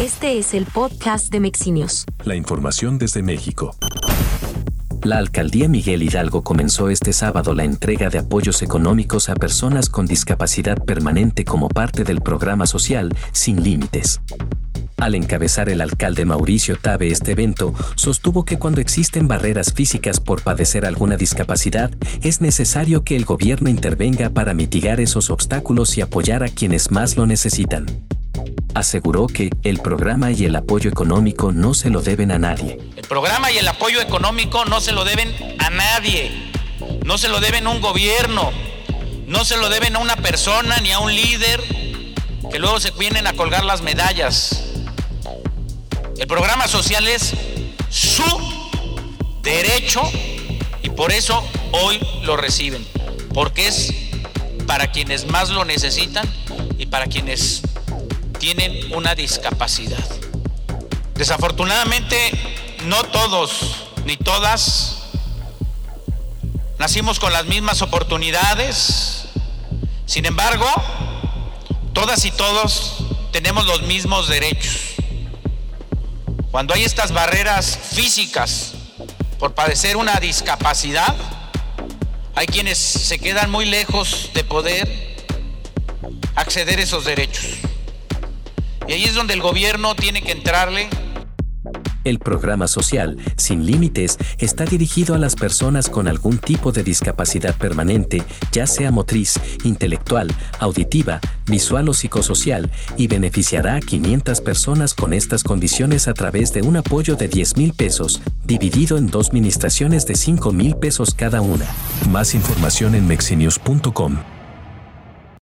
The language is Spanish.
Este es el podcast de Mexinios. La información desde México. La alcaldía Miguel Hidalgo comenzó este sábado la entrega de apoyos económicos a personas con discapacidad permanente como parte del programa social Sin Límites. Al encabezar el alcalde Mauricio Tabe este evento, sostuvo que cuando existen barreras físicas por padecer alguna discapacidad, es necesario que el gobierno intervenga para mitigar esos obstáculos y apoyar a quienes más lo necesitan. Aseguró que el programa y el apoyo económico no se lo deben a nadie. El programa y el apoyo económico no se lo deben a nadie. No se lo deben a un gobierno. No se lo deben a una persona ni a un líder que luego se vienen a colgar las medallas. El programa social es su derecho y por eso hoy lo reciben, porque es para quienes más lo necesitan y para quienes tienen una discapacidad. Desafortunadamente, no todos ni todas nacimos con las mismas oportunidades, sin embargo, todas y todos tenemos los mismos derechos. Cuando hay estas barreras físicas por padecer una discapacidad, hay quienes se quedan muy lejos de poder acceder a esos derechos. Y ahí es donde el gobierno tiene que entrarle el programa social, sin límites, está dirigido a las personas con algún tipo de discapacidad permanente, ya sea motriz, intelectual, auditiva, visual o psicosocial, y beneficiará a 500 personas con estas condiciones a través de un apoyo de 10 mil pesos, dividido en dos ministraciones de 5 mil pesos cada una. Más información en mexinews.com.